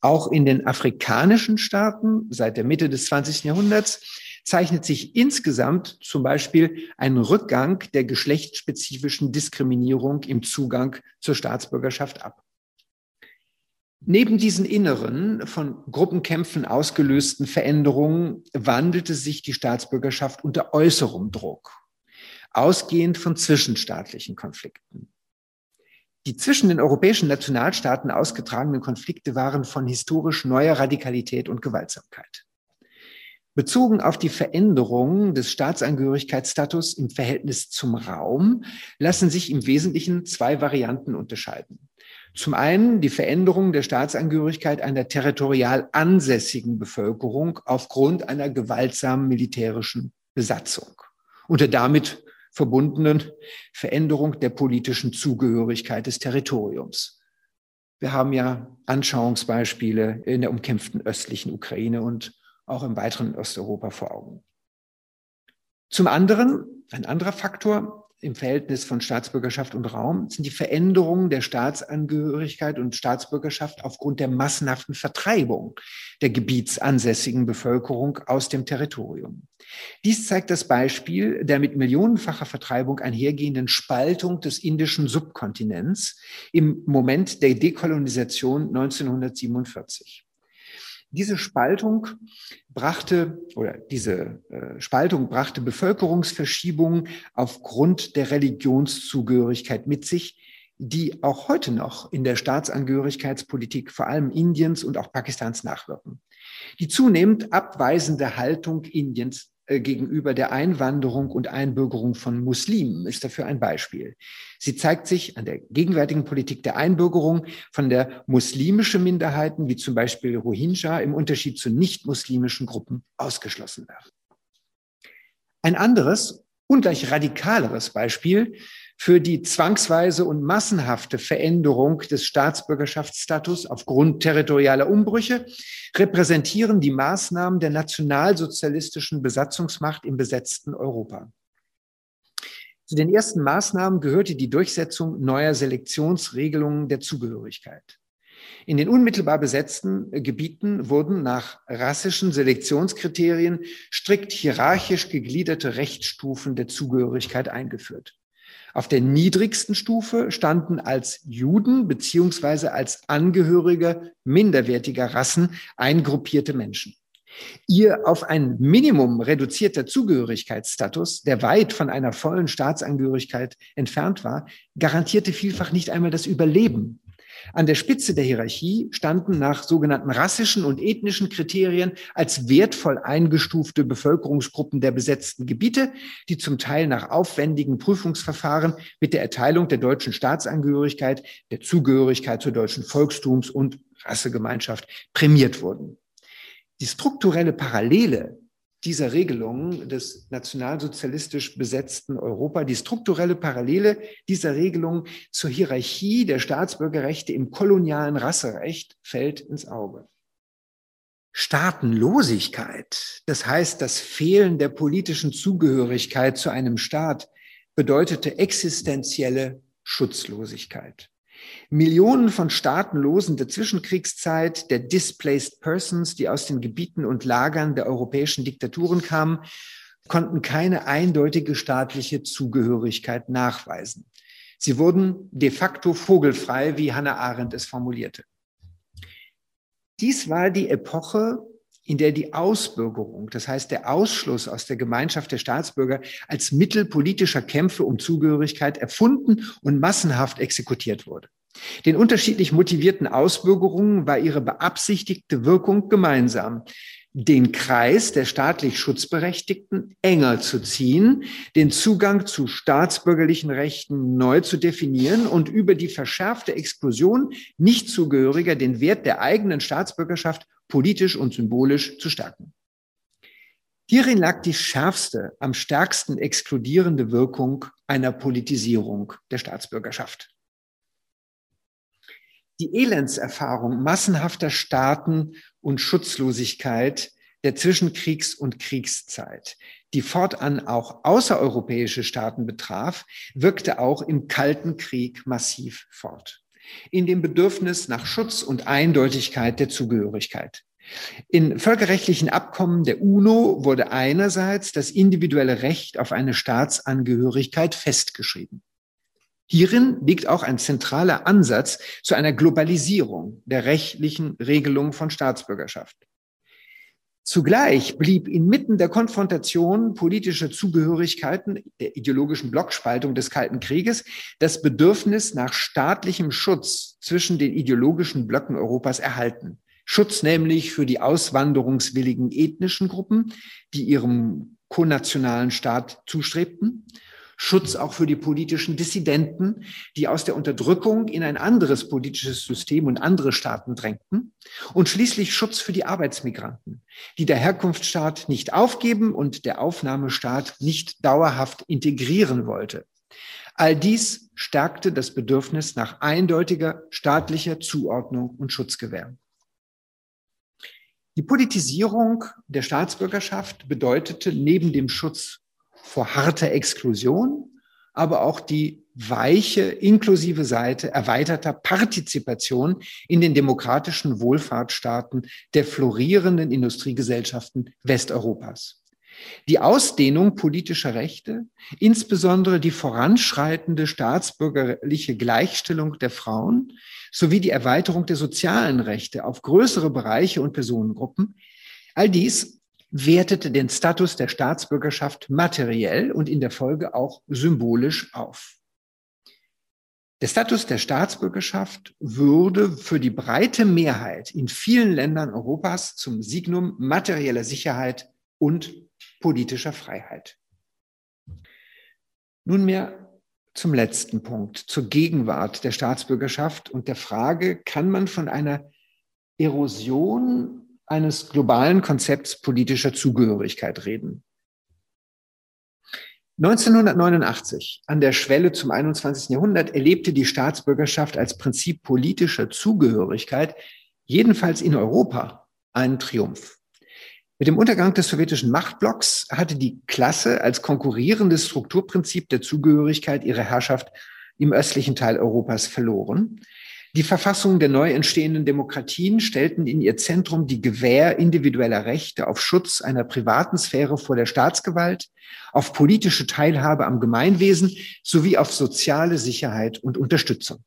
Speaker 3: Auch in den afrikanischen Staaten seit der Mitte des 20. Jahrhunderts zeichnet sich insgesamt zum Beispiel ein Rückgang der geschlechtsspezifischen Diskriminierung im Zugang zur Staatsbürgerschaft ab. Neben diesen inneren, von Gruppenkämpfen ausgelösten Veränderungen wandelte sich die Staatsbürgerschaft unter äußerem Druck, ausgehend von zwischenstaatlichen Konflikten. Die zwischen den europäischen Nationalstaaten ausgetragenen Konflikte waren von historisch neuer Radikalität und Gewaltsamkeit. Bezogen auf die Veränderung des Staatsangehörigkeitsstatus im Verhältnis zum Raum lassen sich im Wesentlichen zwei Varianten unterscheiden. Zum einen die Veränderung der Staatsangehörigkeit einer territorial ansässigen Bevölkerung aufgrund einer gewaltsamen militärischen Besatzung und der damit verbundenen Veränderung der politischen Zugehörigkeit des Territoriums. Wir haben ja Anschauungsbeispiele in der umkämpften östlichen Ukraine und auch im weiteren Osteuropa vor Augen. Zum anderen, ein anderer Faktor, im Verhältnis von Staatsbürgerschaft und Raum sind die Veränderungen der Staatsangehörigkeit und Staatsbürgerschaft aufgrund der massenhaften Vertreibung der gebietsansässigen Bevölkerung aus dem Territorium. Dies zeigt das Beispiel der mit millionenfacher Vertreibung einhergehenden Spaltung des indischen Subkontinents im Moment der Dekolonisation 1947. Diese Spaltung brachte oder diese äh, Spaltung brachte Bevölkerungsverschiebungen aufgrund der Religionszugehörigkeit mit sich, die auch heute noch in der Staatsangehörigkeitspolitik vor allem Indiens und auch Pakistans nachwirken. Die zunehmend abweisende Haltung Indiens gegenüber der Einwanderung und Einbürgerung von Muslimen ist dafür ein Beispiel. Sie zeigt sich an der gegenwärtigen Politik der Einbürgerung von der muslimische Minderheiten, wie zum Beispiel Rohingya, im Unterschied zu nicht-muslimischen Gruppen ausgeschlossen werden. Ein anderes, ungleich radikaleres Beispiel für die zwangsweise und massenhafte Veränderung des Staatsbürgerschaftsstatus aufgrund territorialer Umbrüche repräsentieren die Maßnahmen der nationalsozialistischen Besatzungsmacht im besetzten Europa. Zu den ersten Maßnahmen gehörte die Durchsetzung neuer Selektionsregelungen der Zugehörigkeit. In den unmittelbar besetzten Gebieten wurden nach rassischen Selektionskriterien strikt hierarchisch gegliederte Rechtsstufen der Zugehörigkeit eingeführt. Auf der niedrigsten Stufe standen als Juden beziehungsweise als Angehörige minderwertiger Rassen eingruppierte Menschen. Ihr auf ein Minimum reduzierter Zugehörigkeitsstatus, der weit von einer vollen Staatsangehörigkeit entfernt war, garantierte vielfach nicht einmal das Überleben an der Spitze der Hierarchie standen nach sogenannten rassischen und ethnischen Kriterien als wertvoll eingestufte Bevölkerungsgruppen der besetzten Gebiete, die zum Teil nach aufwendigen Prüfungsverfahren mit der Erteilung der deutschen Staatsangehörigkeit, der Zugehörigkeit zur deutschen Volkstums- und Rassegemeinschaft prämiert wurden. Die strukturelle Parallele dieser Regelung des nationalsozialistisch besetzten Europa, die strukturelle Parallele dieser Regelung zur Hierarchie der Staatsbürgerrechte im kolonialen Rasserecht fällt ins Auge. Staatenlosigkeit, das heißt das Fehlen der politischen Zugehörigkeit zu einem Staat, bedeutete existenzielle Schutzlosigkeit. Millionen von Staatenlosen der Zwischenkriegszeit, der Displaced Persons, die aus den Gebieten und Lagern der europäischen Diktaturen kamen, konnten keine eindeutige staatliche Zugehörigkeit nachweisen. Sie wurden de facto vogelfrei, wie Hannah Arendt es formulierte. Dies war die Epoche, in der die Ausbürgerung, das heißt der Ausschluss aus der Gemeinschaft der Staatsbürger als Mittel politischer Kämpfe um Zugehörigkeit erfunden und massenhaft exekutiert wurde. Den unterschiedlich motivierten Ausbürgerungen war ihre beabsichtigte Wirkung gemeinsam. den Kreis der staatlich Schutzberechtigten enger zu ziehen, den Zugang zu staatsbürgerlichen Rechten neu zu definieren und über die verschärfte Exklusion Nichtzugehöriger den Wert der eigenen Staatsbürgerschaft politisch und symbolisch zu stärken. Hierin lag die schärfste, am stärksten exkludierende Wirkung einer Politisierung der Staatsbürgerschaft. Die Elendserfahrung massenhafter Staaten und Schutzlosigkeit der Zwischenkriegs- und Kriegszeit, die fortan auch außereuropäische Staaten betraf, wirkte auch im Kalten Krieg massiv fort. In dem Bedürfnis nach Schutz und Eindeutigkeit der Zugehörigkeit. In völkerrechtlichen Abkommen der UNO wurde einerseits das individuelle Recht auf eine Staatsangehörigkeit festgeschrieben. Hierin liegt auch ein zentraler Ansatz zu einer Globalisierung der rechtlichen Regelung von Staatsbürgerschaft. Zugleich blieb inmitten der Konfrontation politischer Zugehörigkeiten, der ideologischen Blockspaltung des Kalten Krieges, das Bedürfnis nach staatlichem Schutz zwischen den ideologischen Blöcken Europas erhalten. Schutz nämlich für die auswanderungswilligen ethnischen Gruppen, die ihrem konationalen Staat zustrebten Schutz auch für die politischen Dissidenten, die aus der Unterdrückung in ein anderes politisches System und andere Staaten drängten. Und schließlich Schutz für die Arbeitsmigranten, die der Herkunftsstaat nicht aufgeben und der Aufnahmestaat nicht dauerhaft integrieren wollte. All dies stärkte das Bedürfnis nach eindeutiger staatlicher Zuordnung und Schutzgewähr. Die Politisierung der Staatsbürgerschaft bedeutete neben dem Schutz vor harter Exklusion, aber auch die weiche, inklusive Seite erweiterter Partizipation in den demokratischen Wohlfahrtsstaaten der florierenden Industriegesellschaften Westeuropas. Die Ausdehnung politischer Rechte, insbesondere die voranschreitende staatsbürgerliche Gleichstellung der Frauen sowie die Erweiterung der sozialen Rechte auf größere Bereiche und Personengruppen, all dies wertete den Status der Staatsbürgerschaft materiell und in der Folge auch symbolisch auf. Der Status der Staatsbürgerschaft würde für die breite Mehrheit in vielen Ländern Europas zum Signum materieller Sicherheit und politischer Freiheit. Nunmehr zum letzten Punkt, zur Gegenwart der Staatsbürgerschaft und der Frage, kann man von einer Erosion eines globalen Konzepts politischer Zugehörigkeit reden. 1989, an der Schwelle zum 21. Jahrhundert, erlebte die Staatsbürgerschaft als Prinzip politischer Zugehörigkeit, jedenfalls in Europa, einen Triumph. Mit dem Untergang des sowjetischen Machtblocks hatte die Klasse als konkurrierendes Strukturprinzip der Zugehörigkeit ihre Herrschaft im östlichen Teil Europas verloren. Die Verfassungen der neu entstehenden Demokratien stellten in ihr Zentrum die Gewähr individueller Rechte auf Schutz einer privaten Sphäre vor der Staatsgewalt, auf politische Teilhabe am Gemeinwesen sowie auf soziale Sicherheit und Unterstützung.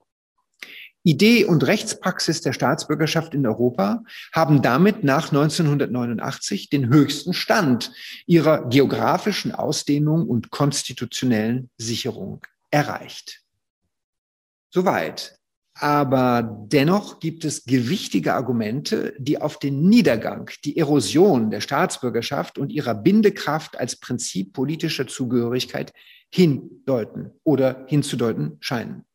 Speaker 3: Idee und Rechtspraxis der Staatsbürgerschaft in Europa haben damit nach 1989 den höchsten Stand ihrer geografischen Ausdehnung und konstitutionellen Sicherung erreicht. Soweit aber dennoch gibt es gewichtige Argumente, die auf den Niedergang, die Erosion der Staatsbürgerschaft und ihrer Bindekraft als Prinzip politischer Zugehörigkeit hindeuten oder hinzudeuten scheinen.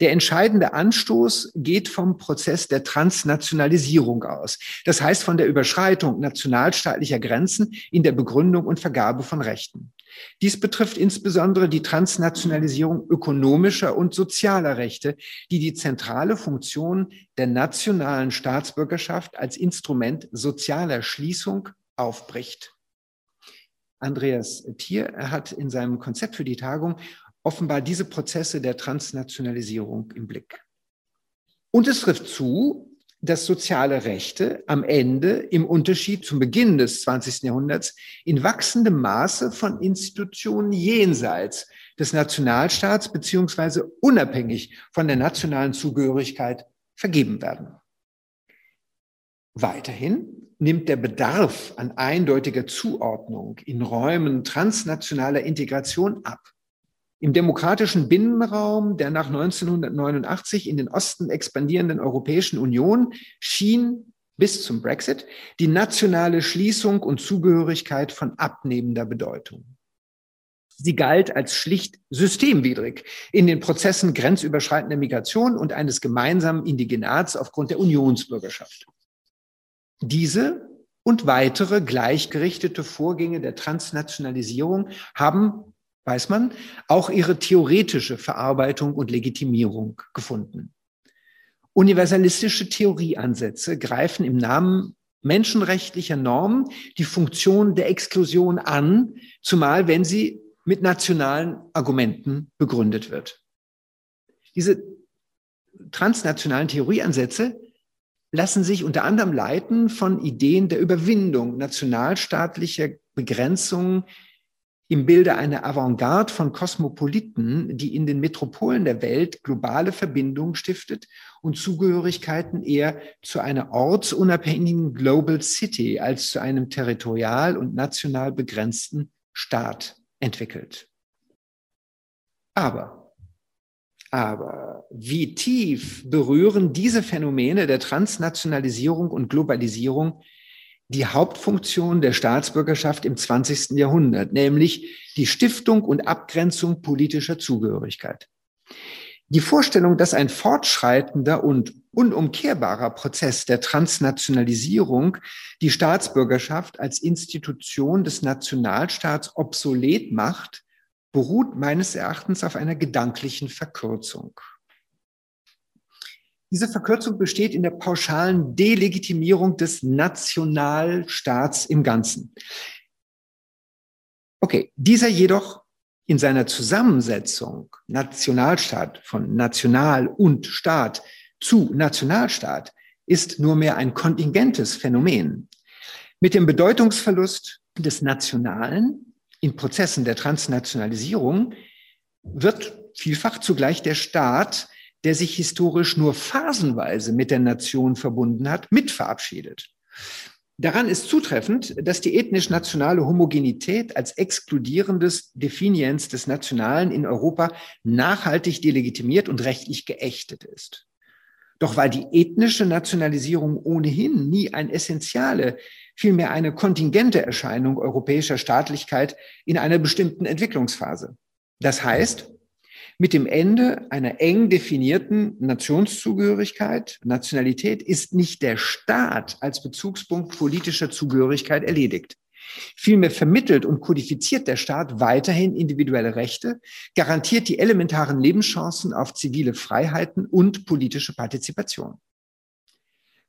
Speaker 3: Der entscheidende Anstoß geht vom Prozess der Transnationalisierung aus. Das heißt von der Überschreitung nationalstaatlicher Grenzen in der Begründung und Vergabe von Rechten. Dies betrifft insbesondere die Transnationalisierung ökonomischer und sozialer Rechte, die die zentrale Funktion der nationalen Staatsbürgerschaft als Instrument sozialer Schließung aufbricht. Andreas Thier hat in seinem Konzept für die Tagung offenbar diese Prozesse der Transnationalisierung im Blick. Und es trifft zu, dass soziale Rechte am Ende im Unterschied zum Beginn des 20. Jahrhunderts in wachsendem Maße von Institutionen jenseits des Nationalstaats beziehungsweise unabhängig von der nationalen Zugehörigkeit vergeben werden. Weiterhin nimmt der Bedarf an eindeutiger Zuordnung in Räumen transnationaler Integration ab. Im demokratischen Binnenraum der nach 1989 in den Osten expandierenden Europäischen Union schien bis zum Brexit die nationale Schließung und Zugehörigkeit von abnehmender Bedeutung. Sie galt als schlicht systemwidrig in den Prozessen grenzüberschreitender Migration und eines gemeinsamen Indigenats aufgrund der Unionsbürgerschaft. Diese und weitere gleichgerichtete Vorgänge der Transnationalisierung haben, weiß man, auch ihre theoretische Verarbeitung und Legitimierung gefunden. Universalistische Theorieansätze greifen im Namen menschenrechtlicher Normen die Funktion der Exklusion an, zumal wenn sie mit nationalen Argumenten begründet wird. Diese transnationalen Theorieansätze lassen sich unter anderem leiten von Ideen der Überwindung nationalstaatlicher Begrenzungen im Bilde einer Avantgarde von Kosmopoliten, die in den Metropolen der Welt globale Verbindungen stiftet und Zugehörigkeiten eher zu einer ortsunabhängigen Global City als zu einem territorial und national begrenzten Staat entwickelt. Aber, aber wie tief berühren diese Phänomene der Transnationalisierung und Globalisierung die Hauptfunktion der Staatsbürgerschaft im 20. Jahrhundert, nämlich die Stiftung und Abgrenzung politischer Zugehörigkeit. Die Vorstellung, dass ein fortschreitender und unumkehrbarer Prozess der Transnationalisierung die Staatsbürgerschaft als Institution des Nationalstaats obsolet macht, beruht meines Erachtens auf einer gedanklichen Verkürzung. Diese Verkürzung besteht in der pauschalen Delegitimierung des Nationalstaats im Ganzen. Okay, dieser jedoch in seiner Zusammensetzung Nationalstaat von National und Staat zu Nationalstaat ist nur mehr ein kontingentes Phänomen. Mit dem Bedeutungsverlust des Nationalen in Prozessen der Transnationalisierung wird vielfach zugleich der Staat, der sich historisch nur phasenweise mit der Nation verbunden hat, mit verabschiedet. Daran ist zutreffend, dass die ethnisch-nationale Homogenität als exkludierendes Definiens des Nationalen in Europa nachhaltig delegitimiert und rechtlich geächtet ist. Doch war die ethnische Nationalisierung ohnehin nie ein essentiale, vielmehr eine kontingente Erscheinung europäischer Staatlichkeit in einer bestimmten Entwicklungsphase. Das heißt, mit dem Ende einer eng definierten Nationszugehörigkeit, Nationalität, ist nicht der Staat als Bezugspunkt politischer Zugehörigkeit erledigt. Vielmehr vermittelt und kodifiziert der Staat weiterhin individuelle Rechte, garantiert die elementaren Lebenschancen auf zivile Freiheiten und politische Partizipation.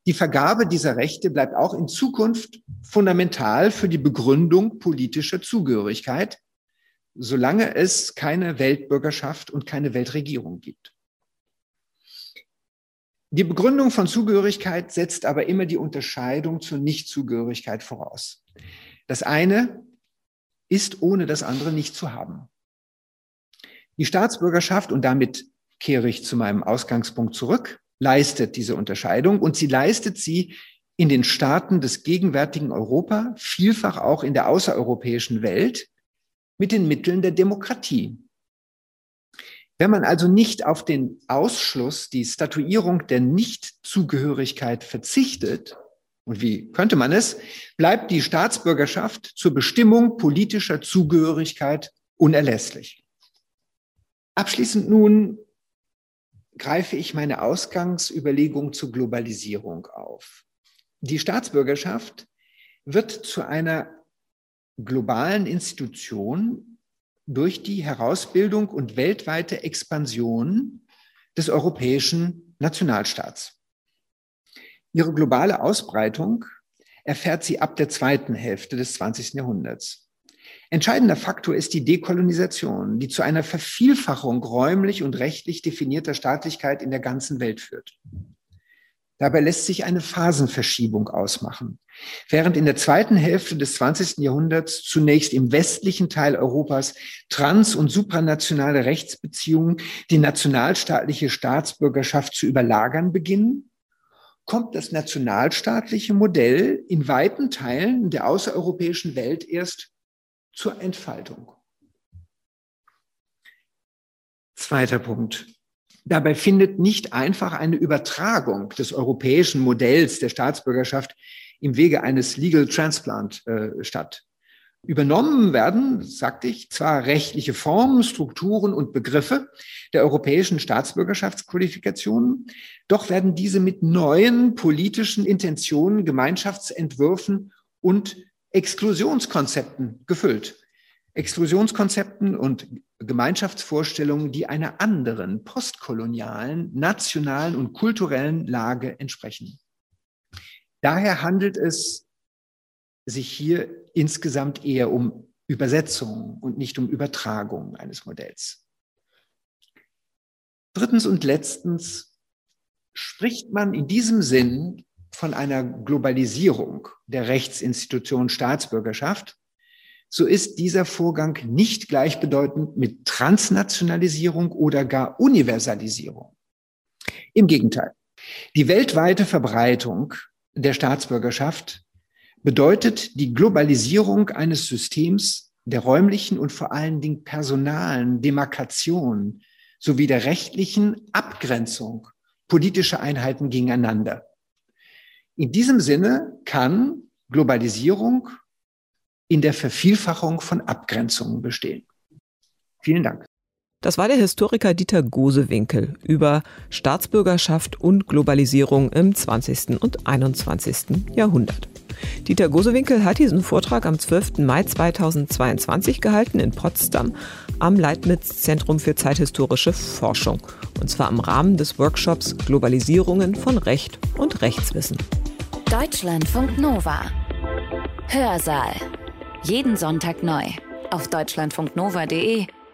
Speaker 3: Die Vergabe dieser Rechte bleibt auch in Zukunft fundamental für die Begründung politischer Zugehörigkeit, solange es keine Weltbürgerschaft und keine Weltregierung gibt. Die Begründung von Zugehörigkeit setzt aber immer die Unterscheidung zur Nichtzugehörigkeit voraus. Das eine ist ohne das andere nicht zu haben. Die Staatsbürgerschaft, und damit kehre ich zu meinem Ausgangspunkt zurück, leistet diese Unterscheidung und sie leistet sie in den Staaten des gegenwärtigen Europa, vielfach auch in der außereuropäischen Welt, mit den Mitteln der Demokratie. Wenn man also nicht auf den Ausschluss, die Statuierung der Nichtzugehörigkeit verzichtet, und wie könnte man es, bleibt die Staatsbürgerschaft zur Bestimmung politischer Zugehörigkeit unerlässlich. Abschließend nun greife ich meine Ausgangsüberlegung zur Globalisierung auf. Die Staatsbürgerschaft wird zu einer globalen Institution durch die Herausbildung und weltweite Expansion des europäischen Nationalstaats. Ihre globale Ausbreitung erfährt sie ab der zweiten Hälfte des 20. Jahrhunderts. Entscheidender Faktor ist die Dekolonisation, die zu einer Vervielfachung räumlich und rechtlich definierter Staatlichkeit in der ganzen Welt führt. Dabei lässt sich eine Phasenverschiebung ausmachen. Während in der zweiten Hälfte des 20. Jahrhunderts zunächst im westlichen Teil Europas trans- und supranationale Rechtsbeziehungen die nationalstaatliche Staatsbürgerschaft zu überlagern beginnen, kommt das nationalstaatliche Modell in weiten Teilen der außereuropäischen Welt erst zur Entfaltung. Zweiter Punkt. Dabei findet nicht einfach eine Übertragung des europäischen Modells der Staatsbürgerschaft im Wege eines Legal Transplant äh, statt. Übernommen werden, sagte ich, zwar rechtliche Formen, Strukturen und Begriffe der europäischen Staatsbürgerschaftsqualifikationen, doch werden diese mit neuen politischen Intentionen, Gemeinschaftsentwürfen und Exklusionskonzepten gefüllt. Exklusionskonzepten und Gemeinschaftsvorstellungen, die einer anderen postkolonialen, nationalen und kulturellen Lage entsprechen. Daher handelt es sich hier insgesamt eher um Übersetzung und nicht um Übertragung eines Modells. Drittens und letztens spricht man in diesem Sinn von einer Globalisierung der Rechtsinstitution Staatsbürgerschaft, so ist dieser Vorgang nicht gleichbedeutend mit Transnationalisierung oder gar Universalisierung. Im Gegenteil, die weltweite Verbreitung der Staatsbürgerschaft bedeutet die Globalisierung eines Systems der räumlichen und vor allen Dingen personalen Demarkation sowie der rechtlichen Abgrenzung politischer Einheiten gegeneinander. In diesem Sinne kann Globalisierung in der Vervielfachung von Abgrenzungen bestehen. Vielen Dank.
Speaker 2: Das war der Historiker Dieter Gosewinkel über Staatsbürgerschaft und Globalisierung im 20. und 21. Jahrhundert. Dieter Gosewinkel hat diesen Vortrag am 12. Mai 2022 gehalten in Potsdam am Leibniz Zentrum für zeithistorische Forschung. Und zwar im Rahmen des Workshops Globalisierungen von Recht und Rechtswissen.
Speaker 1: Deutschlandfunk Nova. Hörsaal. Jeden Sonntag neu. Auf deutschlandfunknova.de